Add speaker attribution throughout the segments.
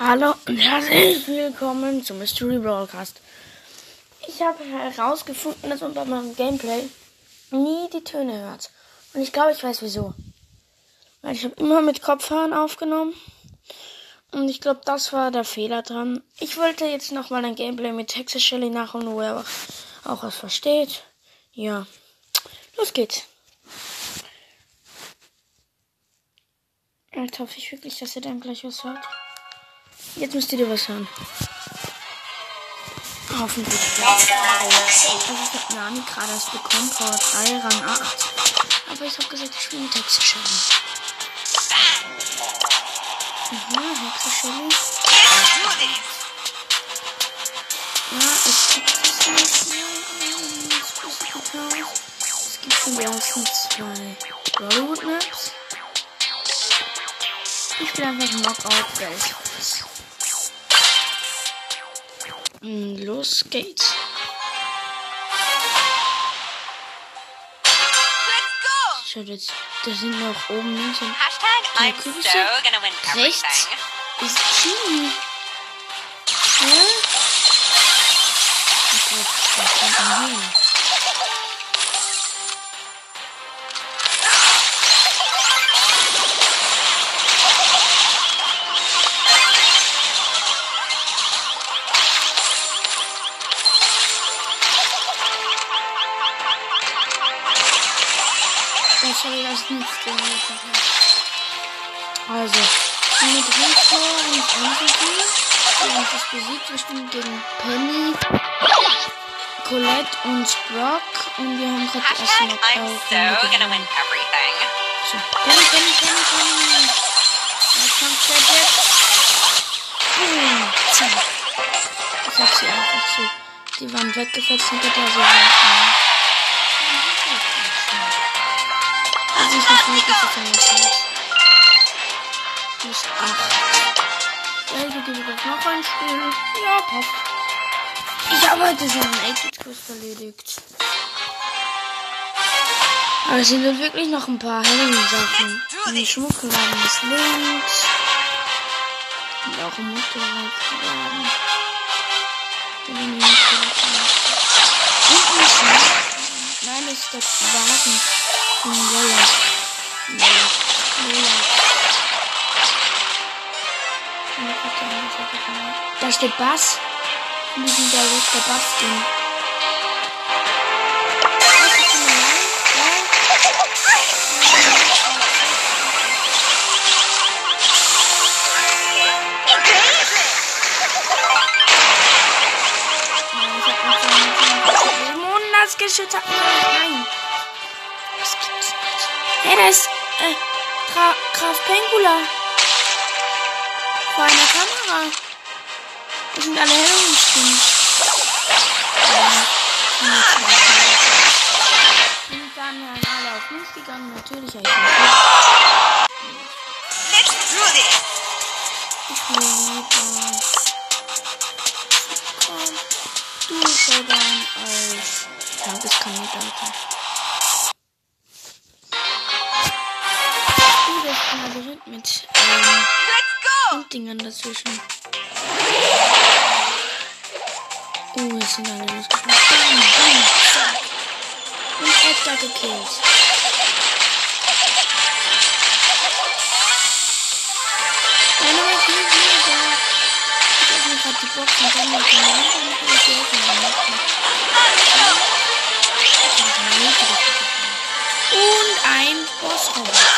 Speaker 1: Hallo und herzlich willkommen zum Mystery Broadcast. Ich habe herausgefunden, dass man bei meinem Gameplay nie die Töne hört. Und ich glaube, ich weiß wieso. Weil ich habe immer mit Kopfhörern aufgenommen. Und ich glaube, das war der Fehler dran. Ich wollte jetzt nochmal ein Gameplay mit Texas Shelly nachholen, wo er auch, auch was versteht. Ja. Los geht's. Jetzt hoffe ich wirklich, dass ihr dann gleich was hört. Jetzt müsst ihr was hören. Hoffentlich. Also ich habe Nami gerade erst bekommen, Power 3, Rang 8. Aber ich habe gesagt, ich spiele mit Hexe Shelly. Mhm, Hexe Shelly. Ja, es gibt es Es gibt schon die ersten zwei Bollywood Maps. Ich spiele einfach Knockout Welthaus. Mm, los geht's. Schaut jetzt, da sind noch oben links und
Speaker 2: Hashtag I'm
Speaker 1: Kürbisse.
Speaker 2: so
Speaker 1: Rechts ist Chili. Ja? Ich glaub, das kann angehen. 15 Meter. Also, mit Rico und Anthony. Wir haben das besiegt. Wir spielen gegen Penny, Colette und Brock. Und wir haben gerade
Speaker 2: erst
Speaker 1: mal
Speaker 2: so gonna win everything.
Speaker 1: So, Penny, Penny, Penny, Penny. Da kommt der jetzt? Boom. Ich hab sie einfach so. Die waren weggefetzt und bitte so. Also, ich muss wirklich das anders Plus 8. Selbe gibt es noch ein Spiel. Ja, passt. Ich habe heute schon einen 8-Bit-Quest erledigt. Aber es sind dann wirklich noch ein paar Helden-Sachen. Die Schmuckladen ist links. Und auch ein Motorradladen. Ein ein. Nein, das ist der Wagen Da steht Bass. Und die sind da jetzt der Bass drin. Geschütz hat Nein. Hey, da ist äh, Graf Pengula. Vor einer Kamera. Das sind alle Halloween-Stimmen. Sind dann ja alle auf mich gegangen. Natürlich habe ich nicht.
Speaker 2: Let's do this.
Speaker 1: Ich will lieber. Komm, du Showdown als Tageskandidatin. Mit ähm. Dingern dazwischen. Uh, es sind alle losgeflogen. Bam, bam, zack. Und Edgar gekillt. Einer war viel wieder. Ich öffne gerade die Box und dann noch den und ich die öffnen. Und ein Bossroboter.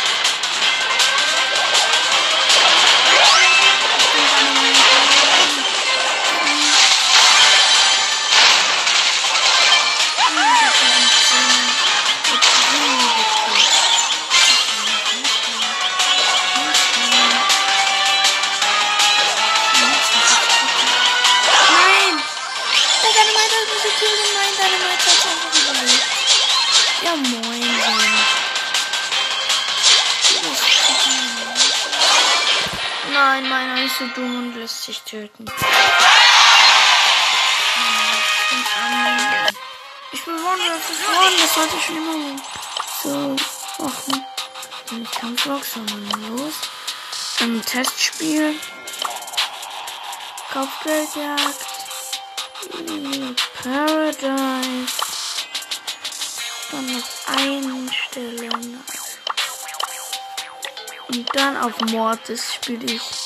Speaker 1: so dumm und lässt sich töten. Ich bin Wonder, das Wonder, das sollte ich schon immer so machen. Nicht Kampfbox, sondern los. Ein Testspiel. Kopfgeldjagd. Paradise. Dann noch einstellen. Und dann auf Mortis spiele ich.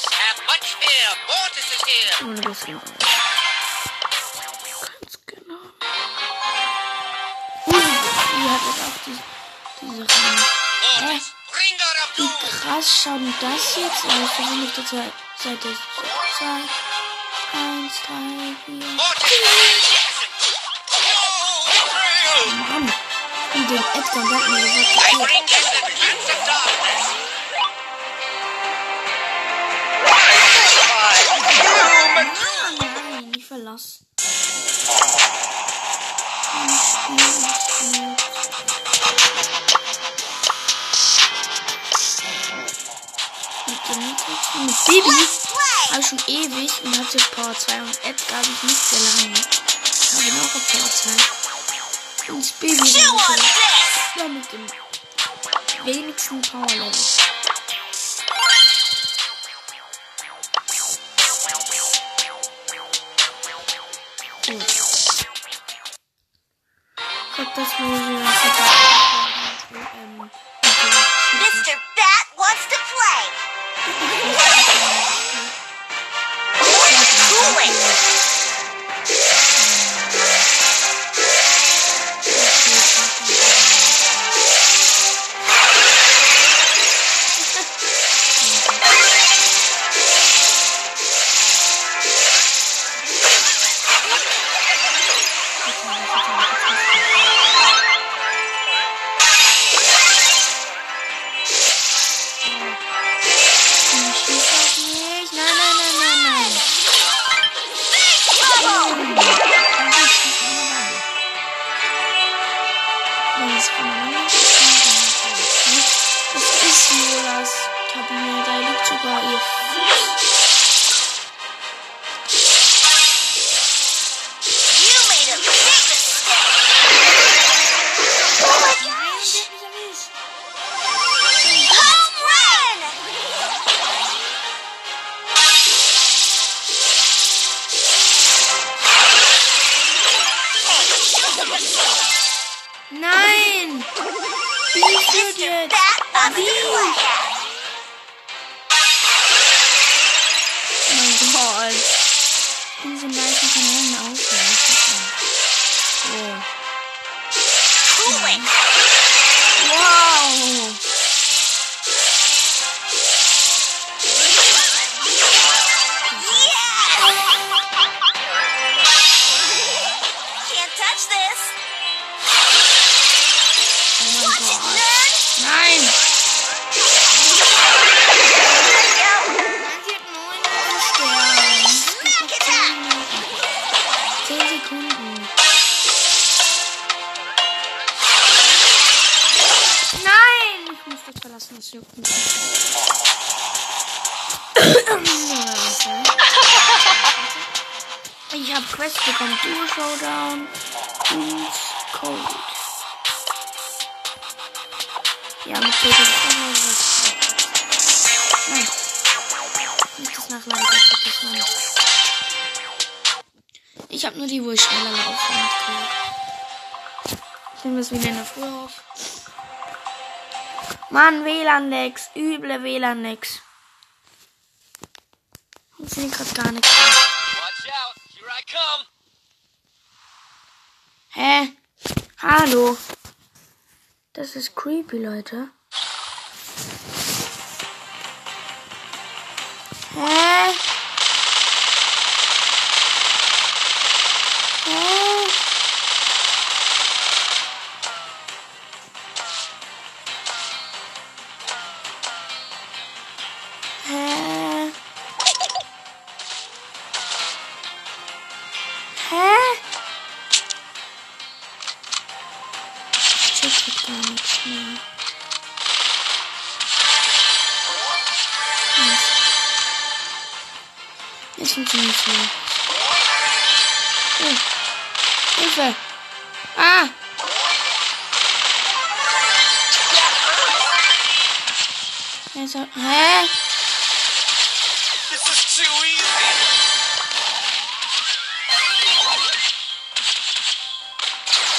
Speaker 1: Das genau. Ganz genau. Uh, die hat jetzt auch die, diese
Speaker 3: up
Speaker 1: Wie krass schaut denn das jetzt aus? Wir sind auf der Zwei- Seite 2, 1, 3, 4.
Speaker 3: Mortis, yes. No,
Speaker 1: Mann! Und den Edgar sagt mir
Speaker 3: I
Speaker 1: Gut. Mit dem und mit Baby habe ich schon ewig und hatte Power 2 und Edgar habe ich nicht sehr lange. Ich habe auch auf Power 2. Und
Speaker 2: this!
Speaker 1: ja, mit dem wenigsten Power Level. Gott, das Showdown und Code. Ja, mit Code ist Nein. Ist das nicht. Ich habe nur die, wo ich schneller laufe und kriege. Ich nehme das wieder in der Früh auf. Mann, WLAN-Lex. Üble WLAN-Lex. Ich sehe gerade gar nichts. Hallo? Das ist creepy, Leute. Hä? Hä? Hä? Ziemlich viel. Oh. Hilfe! Ah! Also, hä?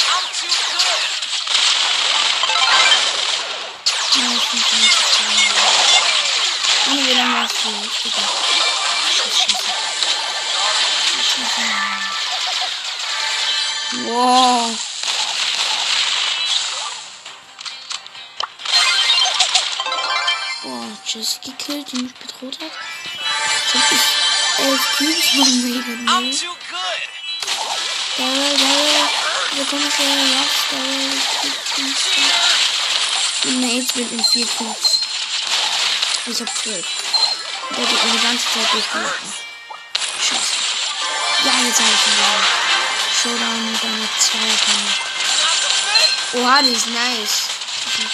Speaker 3: I'm too good.
Speaker 1: Ja, ich bin nicht Wow. Boah, Jessie gekillt, die mich bedroht hat. Jetzt hab ich elf Cubes von ne?
Speaker 3: too good.
Speaker 1: Daryl, Daryl, kommst du her? Ja, Daryl, ich krieg den Stab. Nate wird in vier Cubes. Ich hab zwölf. Der geht mir die ganze Zeit durchgelaufen. Scheiße. Ja, jetzt hab ich ihn wieder. Showdown mit einer Zweierkanne. Oha, die ist nice. Ich.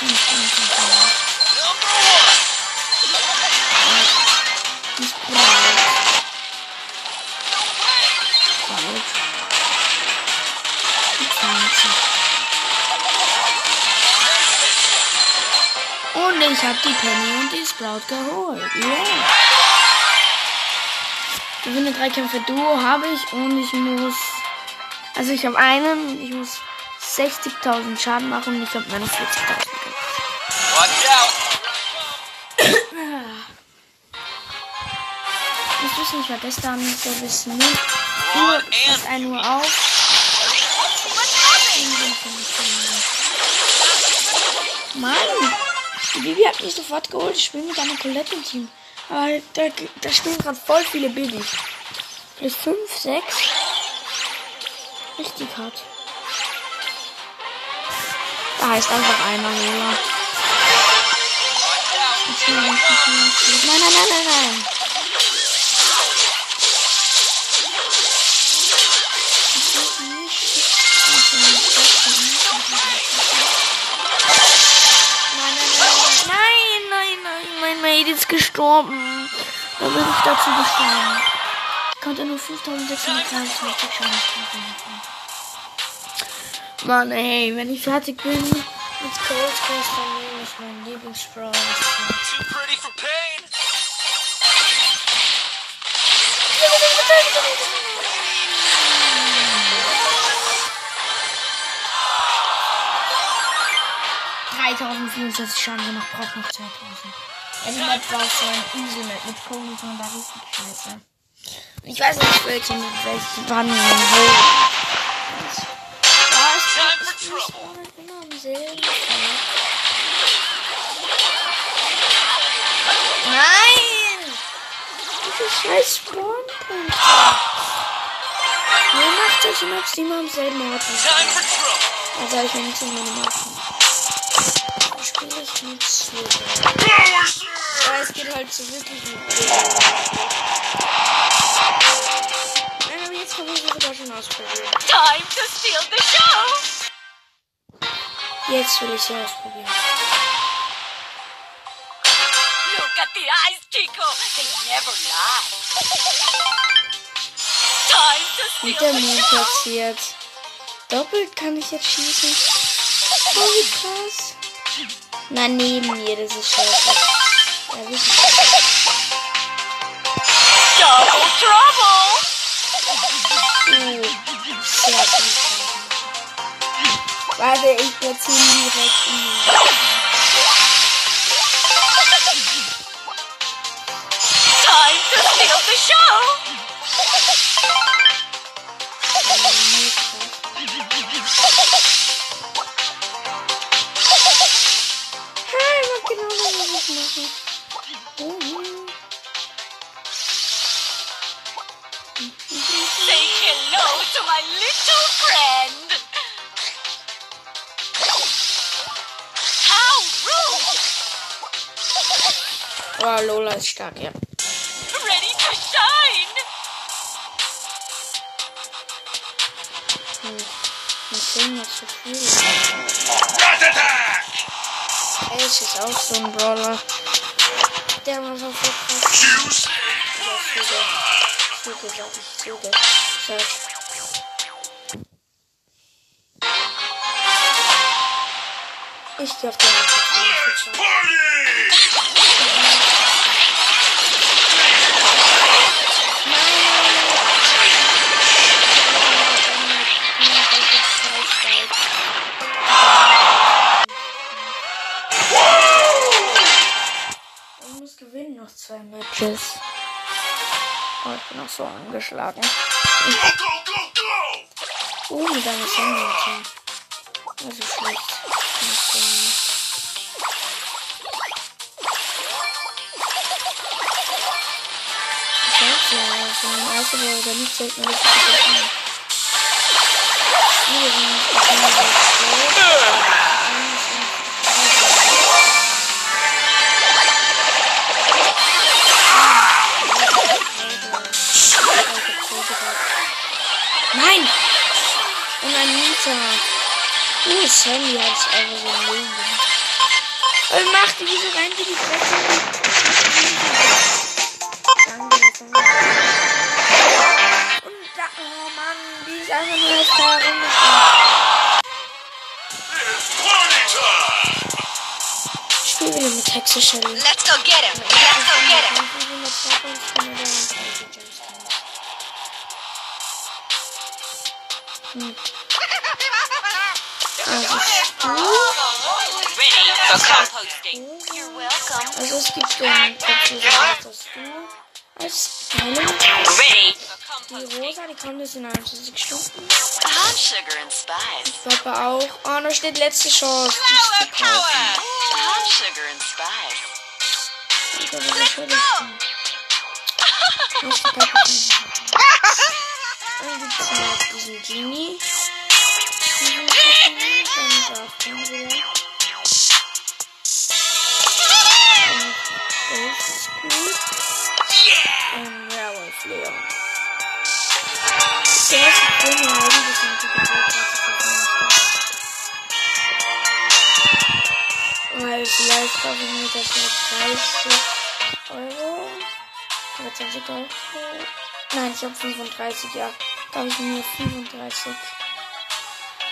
Speaker 1: Die ist braut. Braut. Die 20. Und ich habe die Penny und die Sprout geholt. Yeah. Gewinne drei Kämpfe Duo habe ich und ich muss. Also ich habe einen ich muss 60.000 Schaden machen und ich habe 49.000 gemacht.
Speaker 3: Watch out.
Speaker 1: Ich muss nicht vergessen, so bis 0 Uhr, bis 1 Uhr auf. Mann, die Bibi hat mich sofort geholt. Ich spiele mit einer Colette im Team. Aber da, da spielen gerade voll viele Babys. Plus 5, 6. Richtig hart. Da heißt einfach einer Lola. Nein, nein, nein, nein. Nein, ist gestorben. Da bin ich dazu gestorben. Ich konnte nur 5623 Schaden machen. Mann, ey, wenn ich fertig bin mit Cold Case, dann nehme ich meinen
Speaker 3: pain.
Speaker 1: Dreitausendvierundzwanzig Schaden gemacht, braucht noch 2000. Map war so ein Insel-Map mit und da richtig scheiße. Ich weiß nicht, welche mit welchen wann und wo. Da ist
Speaker 3: Time for
Speaker 1: ich bin am selben Feld. Nein! Diese scheiß Spawnpunkte. Wer macht solche Maps, die immer am selben Ort. Also ich wenigstens meine Mappen. Ich spiele ich mit Silber. Es geht halt so wirklich mit Nein, aber jetzt habe ich es sogar schon ausprobiert.
Speaker 2: Time to steal the show!
Speaker 1: Jetzt will ich sie ausprobieren.
Speaker 2: Look at the eyes, Chico! They never lie! Time to steal
Speaker 1: Mond platziert. Doppelt kann ich jetzt schießen. Oh, wie krass. Na, neben mir, das ist scheiße. Ja, wie
Speaker 2: Double trouble!
Speaker 1: Uh, sehr gut. Warte, ich platziere ihn direkt in Lola ist stark, ja.
Speaker 2: Ready to shine!
Speaker 1: Mal sehen, was so viel ist.
Speaker 3: Rat attack.
Speaker 1: Ace ist auch so ein Brawler. der war so krass. Züge, sag ich, Züge. Search. Ich auf den Markt. Zwei Matches. Oh, ich bin auch so angeschlagen.
Speaker 3: Go, go, go, go.
Speaker 1: Oh, mit einer Sandwich. Also schlecht. Nicht so. Ich weiß ja, Uh, Sandy hat es einfach so ein Leben gemacht. Was macht die? Wieso rennt die die? Danke, ist Und da, oh Mann, die ist einfach nur jetzt da
Speaker 3: time.
Speaker 1: Ich spiele wieder mit Hexe Shelly.
Speaker 2: Let's go get him. Let's go get him.
Speaker 1: Hm. Also
Speaker 2: welcome.
Speaker 1: also es gibt den dazu das Stu als
Speaker 2: for
Speaker 1: Die. Rosa, die kommt jetzt in 21 Stunden.
Speaker 2: Spice.
Speaker 1: Papa auch. Oh, da steht letzte Chance. Die ist zu kaufen. Ich glaube, das soll ich. Muss die anhaben. Dann gibt es noch diesen Genie. Dann wieder. Dann noch Ghost Squeak. Und Werewolf Leon. Der erste Film war eigentlich ein guter Weil vielleicht kaufe ich mir das mit 30 Euro. Oder 20 Euro. Nein, ich habe 35, ja. Kaufe ich mir 35.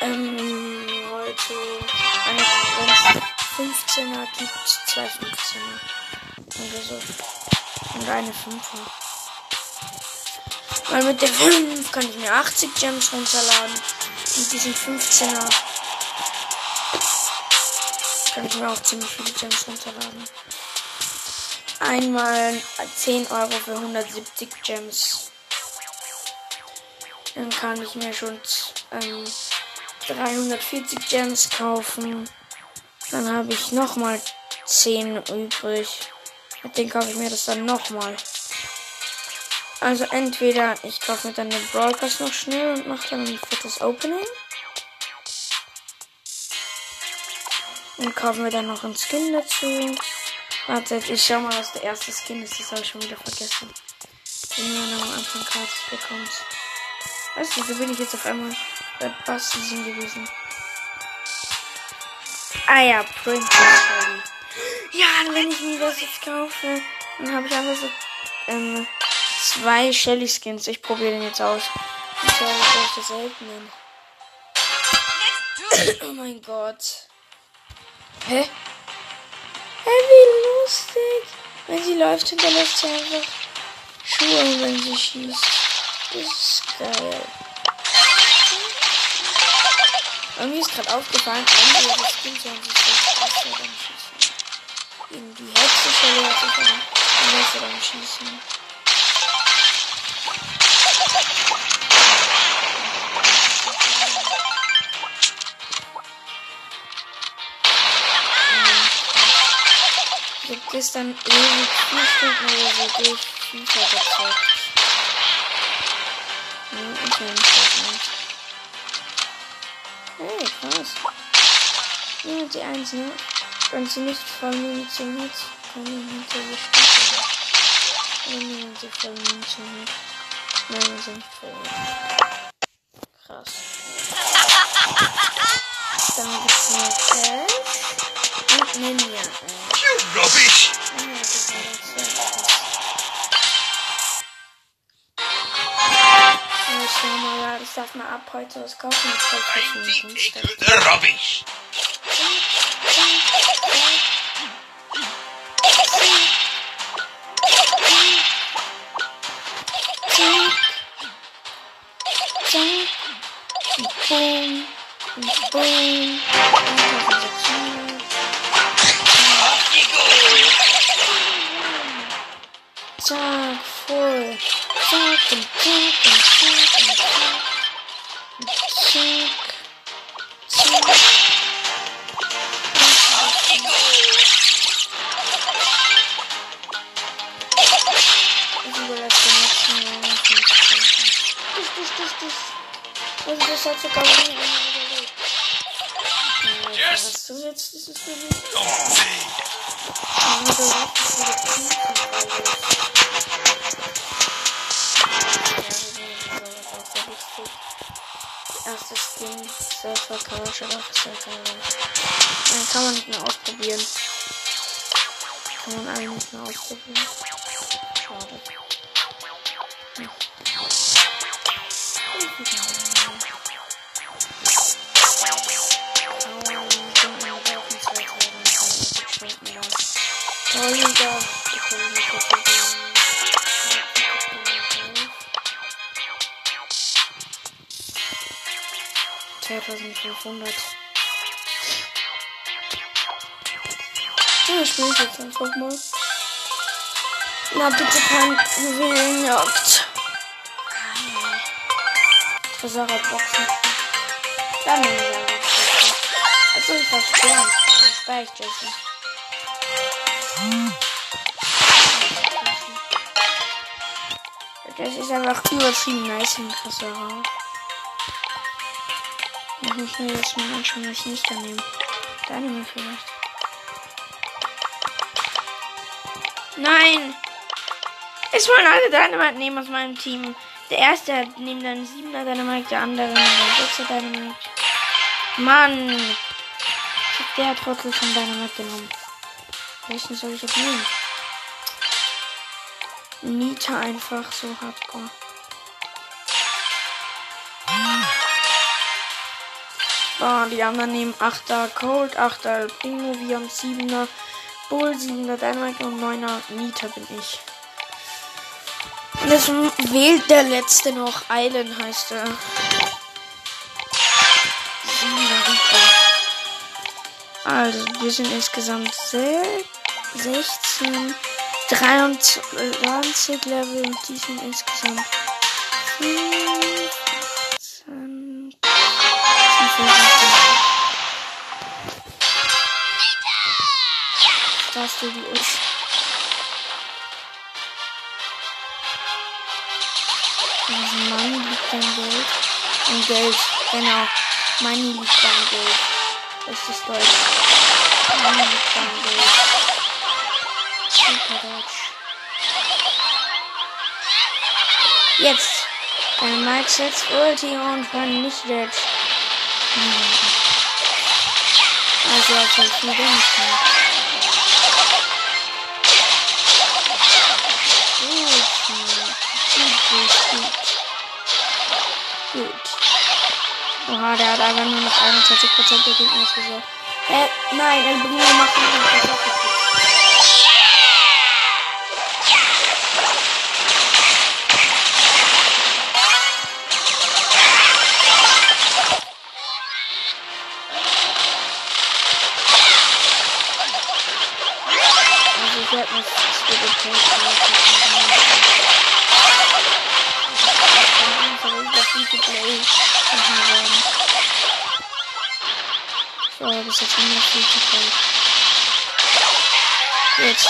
Speaker 1: Ähm, heute eine wenn es 15er gibt, zwei 15er. Oder so. Und eine 5er. Weil mit der 5 kann ich mir 80 Gems runterladen. Und diesen 15er kann ich mir auch ziemlich viele Gems runterladen. Einmal 10 Euro für 170 Gems. Dann kann ich mir schon ähm, 340 Gems kaufen. Dann habe ich nochmal 10 übrig. Mit denen kaufe ich mir das dann nochmal. Also entweder ich kaufe mir dann den Pass noch schnell und mache dann ein viertes Opening. Und kaufe mir dann noch einen Skin dazu. Wartet, ich schau mal, was der erste Skin ist. Das habe ich schon wieder vergessen. Den man am Anfang gratis bekommt. Weißt du, wieso bin ich jetzt auf einmal Bass Season gewesen? Ah ja, Princess Shelly. Ja, wenn ich mir das jetzt kaufe, dann habe ich einfach so ähm, zwei Shelly Skins. Ich probiere den jetzt aus. Ich glaube, solche seltenen. Oh mein Gott. Hä? Hä, wie lustig. Wenn sie läuft, hinterlässt sie einfach Schuhe, wenn sie schießt. Das ist geil. Irgendwie ist gerade aufgefallen, einige ihrer Skins haben sich so besser beim Schießen. Irgendwie Hexe verliert sich dann besser beim Schießen. Ich hab gestern ewig vier Stunden oder so durch FIFA gezockt. Hey, krass. Ja, die Eins, ne? Wenn sie nicht voll Munition hat, kann ich hinter ihr spielen. Wenn sie voll Munition hat. Nein, wir sind voll. Krass. Dann gibt's noch Cash und Ninja. Äh,
Speaker 3: You rubbish.
Speaker 1: Ninja, das ist alles. ab heute was kaufen. Ich kaufe jetzt
Speaker 3: Ein
Speaker 1: einen
Speaker 3: Tick
Speaker 1: Kunststoff.
Speaker 3: with rubbish.
Speaker 1: Zack. Und boom. Und boom. 1600.
Speaker 3: Off you go.
Speaker 1: Zack, voll. Zack und zack und zack hat sogar nie einer überlebt. Was du jetzt dieses Gebiet?
Speaker 3: Oh,
Speaker 1: Ja, da richtig viele Punkte Erste Skin, Surfer, Couch, aber Surfer. Dann kann man nicht mehr ausprobieren. Kann man eigentlich nicht mehr ausprobieren. Schade. Hm. Torliga. 2500. Ja, spiele ich jetzt einfach mal. Na, bitte kein Juwelenjagd. Versagerboxen. Dann nehme ich einfach. Also ich war sterben. Dann spare ich Jason. Das ist einfach übertrieben nice im Versager. Ich muss mir jetzt mal anschauen, was ich nicht da nehme. Da nehme ich vielleicht. Nein! Es wollen alle Dynamite nehmen aus meinem Team. Der erste hat neben dann 7er Dynamite, der andere nimmt dann 6er Dynamite. Mann! Der hat Trottel von Dynamite genommen. Welchen soll ich jetzt nehmen? Nita einfach so hardcore. Oh, die anderen nehmen 8er Cold, 8er El Primo, wir haben 7er Bull, 7er Dynamite und 9er Nita bin ich. Jetzt wählt der letzte noch. Island heißt er. 7er Rico. Also, wir sind insgesamt se- 16, 23 Level und die sind insgesamt 15, Du die ist. Also Mann liegt dein Geld. Ein Geld, genau. Money liegt dein Geld. Das ist Deutsch. Money liegt dein Geld. Super Deutsch. Jetzt. Dein Mike setzt Ulti und vernichtet. Hm. Also hat halt viel Dings gemacht. Der hat einfach nur noch 21% der Gegner. Äh, nein, El Bruno macht nicht Jetzt haben wir viel Play. Jetzt.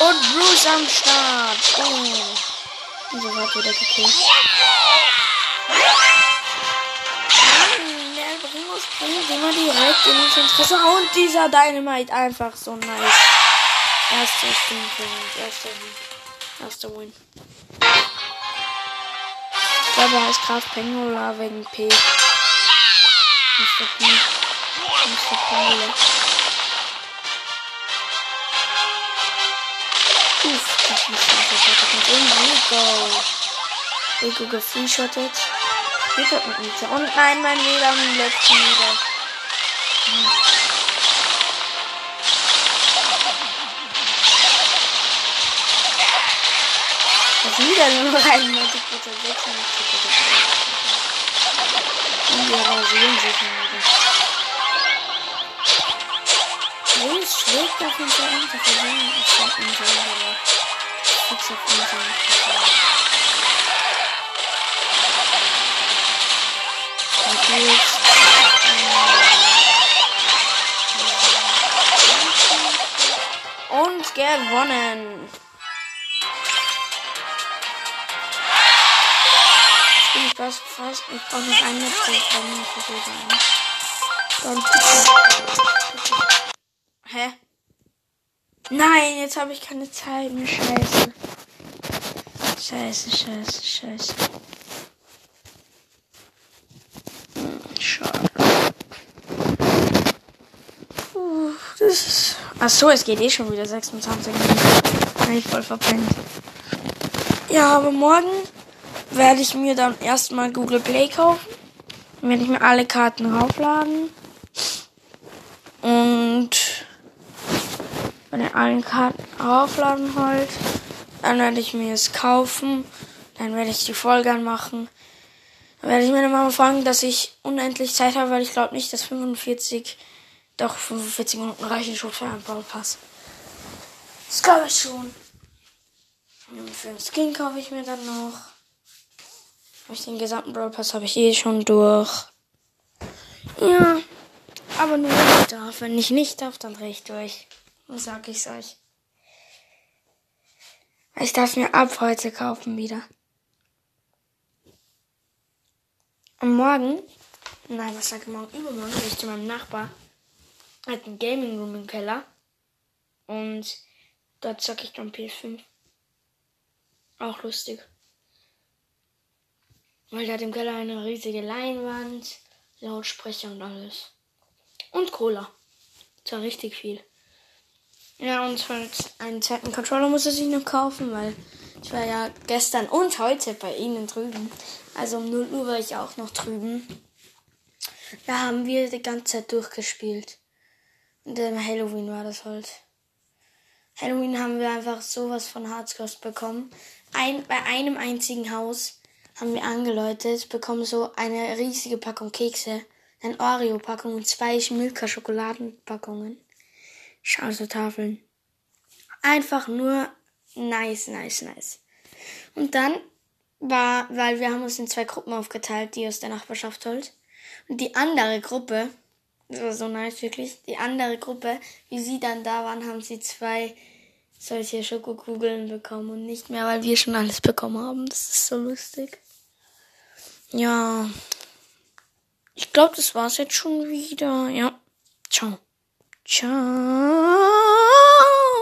Speaker 1: Und Bruce am Start. Oh. Und so hat wieder gekillt. Bringus bringt immer direkt in ins Interesse. Und dieser Dynamite einfach so nice. Erster mich. Erster Sieg. Erster Win. Ich glaube, er heißt Graf Pengola wegen P. Mr. P. Mr. Pengola. Uff, das ist. Und Rico. Rico gefreeshottet. Geht das mit Nita? Und nein, mein WLAN schon wieder. Das ist wieder nur 93 Prozent, 96 Prozent. Und wir rasieren sich mal wieder. Wo ist schlägt auf unser Unterversorgung? Ich sag unser Unterversorgung. Fix auf unser Unterversorgung. Und jetzt, Und gewonnen. Jetzt bin ich fast fast. Ich brauche noch ein Match, dann bin ich das wieder ein. Dann Hä? Nein, jetzt habe ich keine Zeit mehr. Scheiße. Scheiße, scheiße, scheiße. Hm, Schade. Puh, das ist. Ach so, es geht eh schon wieder 26 Minuten. Hab ich voll verpennt. Ja, aber morgen werde ich mir dann erstmal Google Play kaufen. Dann werde ich mir alle Karten raufladen. Und wenn ihr allen Karten aufladen wollt, dann werde ich mir es kaufen. Dann werde ich die Folge anmachen. Dann werde ich meine Mama fragen, dass ich unendlich Zeit habe, weil ich glaube nicht, dass 45, doch 45 Minuten reichen schon für einen Brawl Pass. Das glaube ich schon. Für den Skin kaufe ich mir dann noch. Hab ich den gesamten Brawl Pass habe ich eh schon durch. Ja, aber nur wenn ich darf. Wenn ich nicht darf, dann drehe ich durch. Dann sag ich's euch. Ich darf mir ab heute kaufen wieder. Und morgen, nein, was sag ich morgen? Übermorgen gehe ich zu meinem Nachbar. Er hat einen Gaming Room im Keller. Und dort zocke ich dann PS5. Auch lustig. Weil der hat im Keller eine riesige Leinwand, Lautsprecher und alles. Und Cola. Zwar richtig viel. Ja, und für einen zweiten Controller muss sich noch kaufen, weil ich war ja gestern und heute bei ihnen drüben. Also um 0 Uhr war ich auch noch drüben. Da haben wir die ganze Zeit durchgespielt. Und ähm, Halloween war das halt. Halloween haben wir einfach sowas von Harzkost bekommen. Ein, bei einem einzigen Haus haben wir angeläutet, bekommen so eine riesige Packung Kekse, eine Oreo-Packung und zwei Milka-Schokoladenpackungen. Tafeln. Einfach nur nice, nice, nice. Und dann war, weil wir haben uns in zwei Gruppen aufgeteilt, die aus der Nachbarschaft halt. Und die andere Gruppe, das war so nice wirklich, die andere Gruppe, wie sie dann da waren, haben sie zwei solche Schokokugeln bekommen und nicht mehr, weil wir schon alles bekommen haben. Das ist so lustig. Ja. Ich glaube, das war's jetzt schon wieder. Ja. Ciao. Ciao.